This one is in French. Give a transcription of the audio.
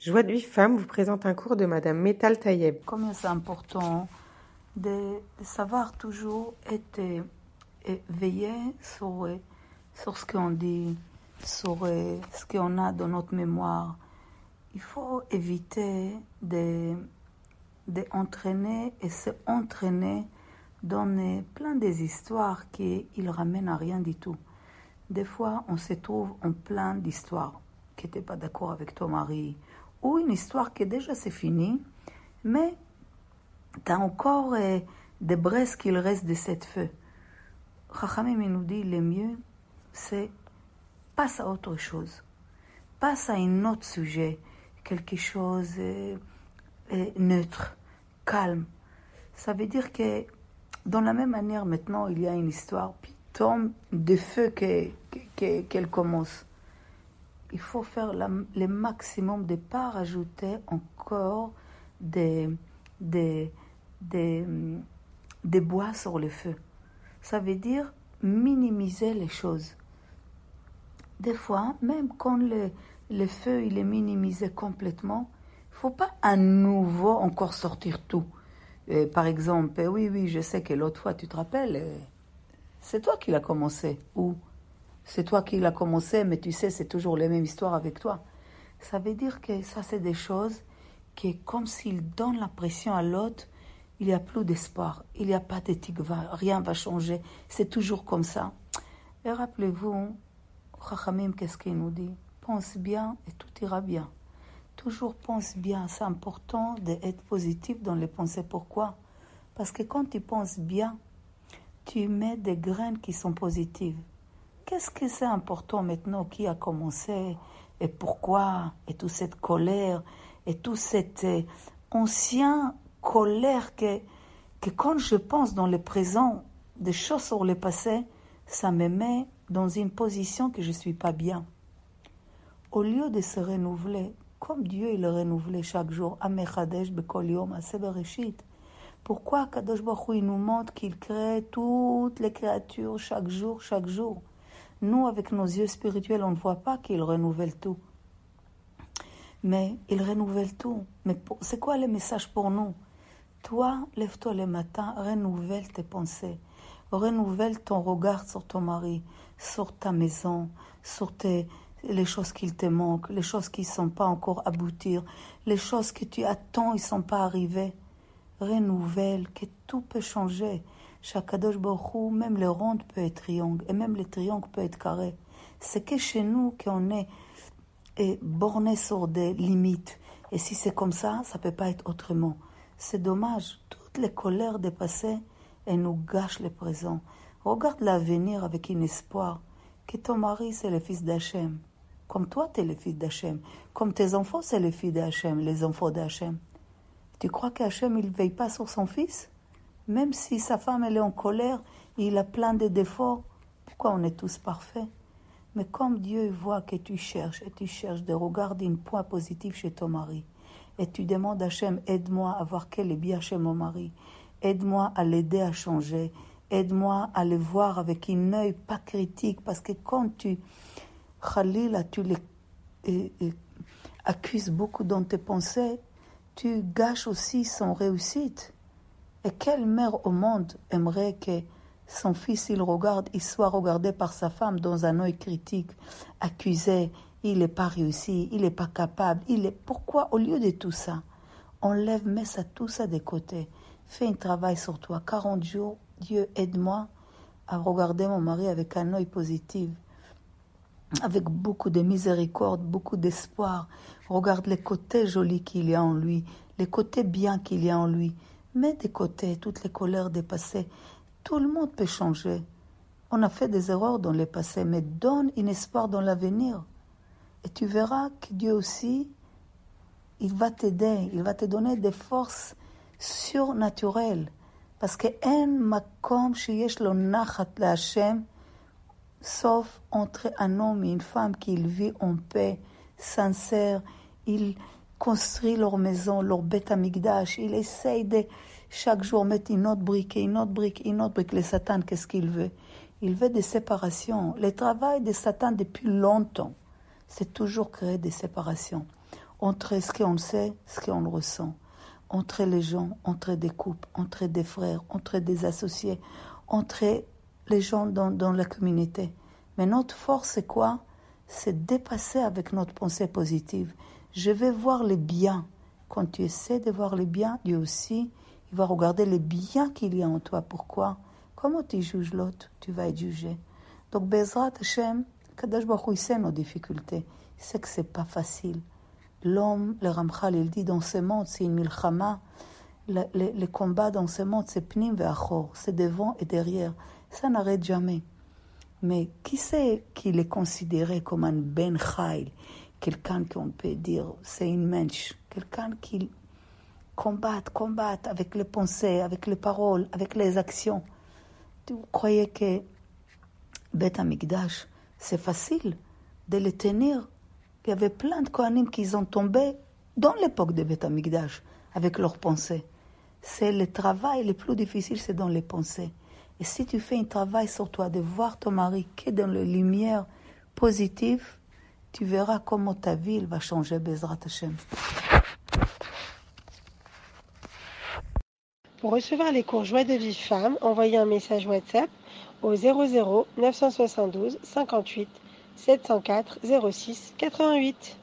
Joie de vie femme vous présente un cours de Madame Metal Tayeb. Combien c'est important de, savoir toujours être et veiller sur, sur ce qu'on dit, sur ce qu'on a dans notre mémoire. Il faut éviter de, de et se entraîner dans plein des histoires qui ne ramènent à rien du tout. Des fois, on se trouve en plein d'histoires qui n'étaient pas d'accord avec ton mari, ou une histoire qui déjà c'est fini, mais tu as encore euh, des braises qu'il reste de cette feu. Chachamim nous dit le mieux, c'est passe à autre chose. Passe à un autre sujet, quelque chose de neutre, calme. Ça veut dire que dans la même manière, maintenant, il y a une histoire, puis tombe de feu qu'elle commence. Il faut faire le maximum de ne pas rajouter encore des, des, des, des bois sur le feu. Ça veut dire minimiser les choses. Des fois, même quand le, le feu il est minimisé complètement, il faut pas à nouveau encore sortir tout. Euh, par exemple, oui, oui, je sais que l'autre fois, tu te rappelles, euh, c'est toi qui l'as commencé. Ou c'est toi qui l'as commencé, mais tu sais, c'est toujours les mêmes histoires avec toi. Ça veut dire que ça, c'est des choses qui, comme s'il donne la pression à l'autre, il n'y a plus d'espoir, il n'y a pas d'éthique, rien va changer, c'est toujours comme ça. Et rappelez-vous, Chachamim, qu'est-ce qu'il nous dit? Pense bien et tout ira bien. Toujours pense bien, c'est important d'être positif dans les pensées. Pourquoi? Parce que quand tu penses bien, tu mets des graines qui sont positives. Qu'est-ce que c'est important maintenant Qui a commencé Et pourquoi Et toute cette colère et tout cet euh, ancien colère que, que quand je pense dans le présent des choses sur le passé, ça me met dans une position que je ne suis pas bien. Au lieu de se renouveler, comme Dieu il le renouvelé chaque jour, pourquoi Kadosh Baruch il nous montre qu'il crée toutes les créatures chaque jour, chaque jour? Nous, avec nos yeux spirituels, on ne voit pas qu'il renouvelle tout. Mais il renouvelle tout. Mais c'est quoi le message pour nous? Toi, lève-toi le matin, renouvelle tes pensées, renouvelle ton regard sur ton mari, sur ta maison, sur tes, les choses qu'il te manquent, les choses qui ne sont pas encore aboutir, les choses que tu attends, ils ne sont pas arrivés. Renouvelle, que tout peut changer. Chaque Baruch même les rondes peuvent être triangles, et même les triangles peuvent être carrés. C'est que chez nous qu'on est, est borné sur des limites. Et si c'est comme ça, ça ne peut pas être autrement. C'est dommage. Toutes les colères dépassées, elles nous gâchent le présent. Regarde l'avenir avec un espoir. Que ton mari, c'est le fils d'Hachem. Comme toi, tu es le fils d'Hachem. Comme tes enfants, c'est le fils d'Hachem, les enfants d'Hachem. Tu crois qu'Hachem, il ne veille pas sur son fils? Même si sa femme, elle est en colère, il a plein de défauts. Pourquoi on est tous parfaits? Mais comme Dieu voit que tu cherches, et tu cherches de regarder un point positif chez ton mari, et tu demandes à Hachem, aide-moi à voir quel est bien chez mon mari, aide-moi à l'aider à changer, aide-moi à le voir avec un œil pas critique, parce que quand tu, Khalil, tu les accuses beaucoup dans tes pensées, tu gâches aussi son réussite. Et quelle mère au monde aimerait que son fils, il regarde, il soit regardé par sa femme dans un œil critique, accusé, il n'est pas réussi, il n'est pas capable. Il est... Pourquoi, au lieu de tout ça, on lève, met ça, tout ça de côté. Fais un travail sur toi. 40 jours, Dieu, aide-moi à regarder mon mari avec un œil positif, avec beaucoup de miséricorde, beaucoup d'espoir. Regarde les côtés jolis qu'il y a en lui, les côtés bien qu'il y a en lui. Mets de côté toutes les colères dépassées. Tout le monde peut changer. On a fait des erreurs dans le passé, mais donne un espoir dans l'avenir. Et tu verras que Dieu aussi, il va t'aider, il va te donner des forces surnaturelles. Parce que un makom sheyesh lo nachat Hashem, sauf entre un homme et une femme qui vit en paix, sincère, il construit leur maison, leur bête amigdash, il essaye de chaque jour mettre une autre brique, une autre brique, une autre brique. Le Satan, qu'est-ce qu'il veut? Il veut des séparations. Le travail de Satan depuis longtemps c'est toujours créer des séparations. entre ce qu'on sait, ce qu'on ressent, entre les gens, entre des couples, entre des frères, entre des associés, entre les gens dans, dans la communauté. Mais notre force, c'est quoi? C'est dépasser avec notre pensée positive. Je vais voir les biens. Quand tu essaies de voir les biens, Dieu aussi, il va regarder les biens qu'il y a en toi. Pourquoi? Comment tu juges l'autre? Tu vas être jugé. Donc, Bezrat Hashem, Kadash Baruch nos difficultés. Il sait que c'est pas facile. L'homme, le Ramchal, il dit dans ce monde, c'est une milchama. Le, combat dans ce monde, c'est pnim et achor. C'est devant et derrière. Ça n'arrête jamais. Mais qui sait qu'il est considéré comme un ben Quelqu'un qu'on peut dire, c'est une mensch. Quelqu'un qui combat, combat avec les pensées, avec les paroles, avec les actions. Vous croyez que Beth Amikdash, c'est facile de les tenir? Il y avait plein de Kohanim qui ont tombé dans l'époque de Beth Amikdash avec leurs pensées. C'est le travail le plus difficile, c'est dans les pensées. Et si tu fais un travail sur toi de voir ton mari qui est dans la lumière positive, tu verras comment ta vie va changer, Bezrat Hashem. Pour recevoir les cours Joie de vie femme, envoyez un message WhatsApp au 00 972 58 704 06 88.